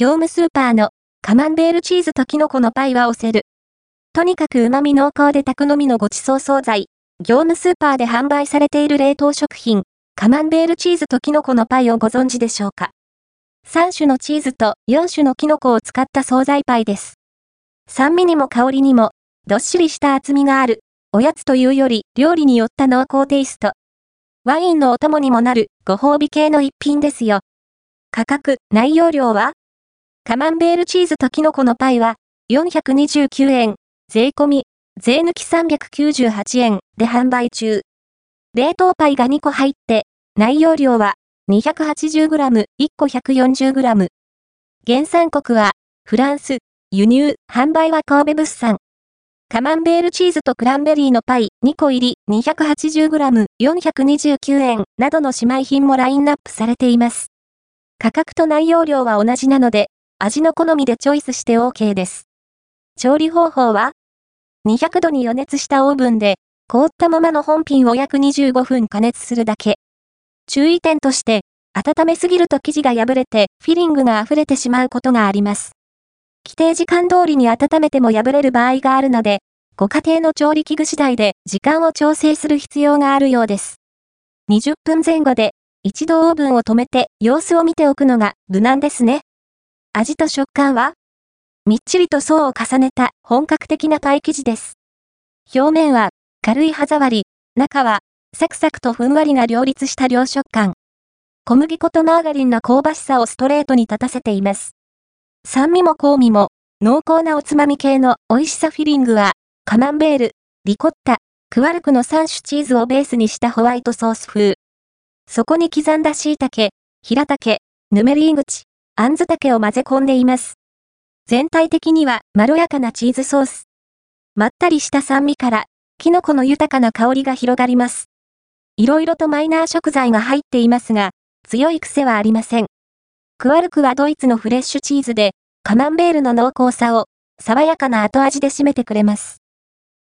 業務スーパーのカマンベールチーズとキノコのパイは押せる。とにかく旨味濃厚で宅飲みのごちそう惣菜。業務スーパーで販売されている冷凍食品、カマンベールチーズとキノコのパイをご存知でしょうか ?3 種のチーズと4種のキノコを使った惣菜パイです。酸味にも香りにも、どっしりした厚みがある、おやつというより料理によった濃厚テイスト。ワインのお供にもなるご褒美系の一品ですよ。価格、内容量は？カマンベールチーズとキノコのパイは429円、税込み、税抜き398円で販売中。冷凍パイが2個入って、内容量は 280g、1個 140g。原産国はフランス、輸入、販売は神戸物産。カマンベールチーズとクランベリーのパイ2個入り 280g、429円などの姉妹品もラインナップされています。価格と内容量は同じなので、味の好みでチョイスして OK です。調理方法は ?200 度に予熱したオーブンで、凍ったままの本品を約25分加熱するだけ。注意点として、温めすぎると生地が破れてフィリングが溢れてしまうことがあります。規定時間通りに温めても破れる場合があるので、ご家庭の調理器具次第で時間を調整する必要があるようです。20分前後で一度オーブンを止めて様子を見ておくのが無難ですね。味と食感は？みっちりと層を重ねた本格的なパイ生地です。表面は軽い歯触り、中はサクサクとふんわりな両立した両食感。小麦粉とマーガリンの香ばしさをストレートに立たせています。酸味も香味も濃厚なおつまみ系の美味しさフィリングはカマンベール、リコッタ、クワルクの3種チーズをベースにしたホワイトソース風。そこに刻んだ椎茸、平茸、ヌメリー口、あんず茸を混ぜ込んでいます。全体的にはまろやかなチーズソース。まったりした酸味から、キノコの豊かな香りが広がります。いろいろとマイナー食材が入っていますが、強い癖はありません。クワルクはドイツのフレッシュチーズで、カマンベールの濃厚さを、爽やかな後味で締めてくれます。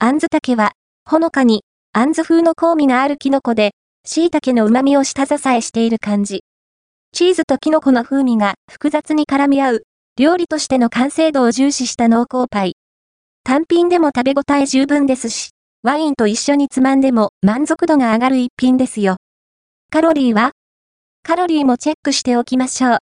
あんず竹は、ほのかに、あんず風の香味があるキノコで、椎茸の旨味を下支えしている感じ。チーズとキノコの風味が複雑に絡み合う、料理としての完成度を重視した濃厚パイ。単品でも食べ応え十分ですし、ワインと一緒につまんでも満足度が上がる一品ですよ。カロリーは？カロリーもチェックしておきましょう。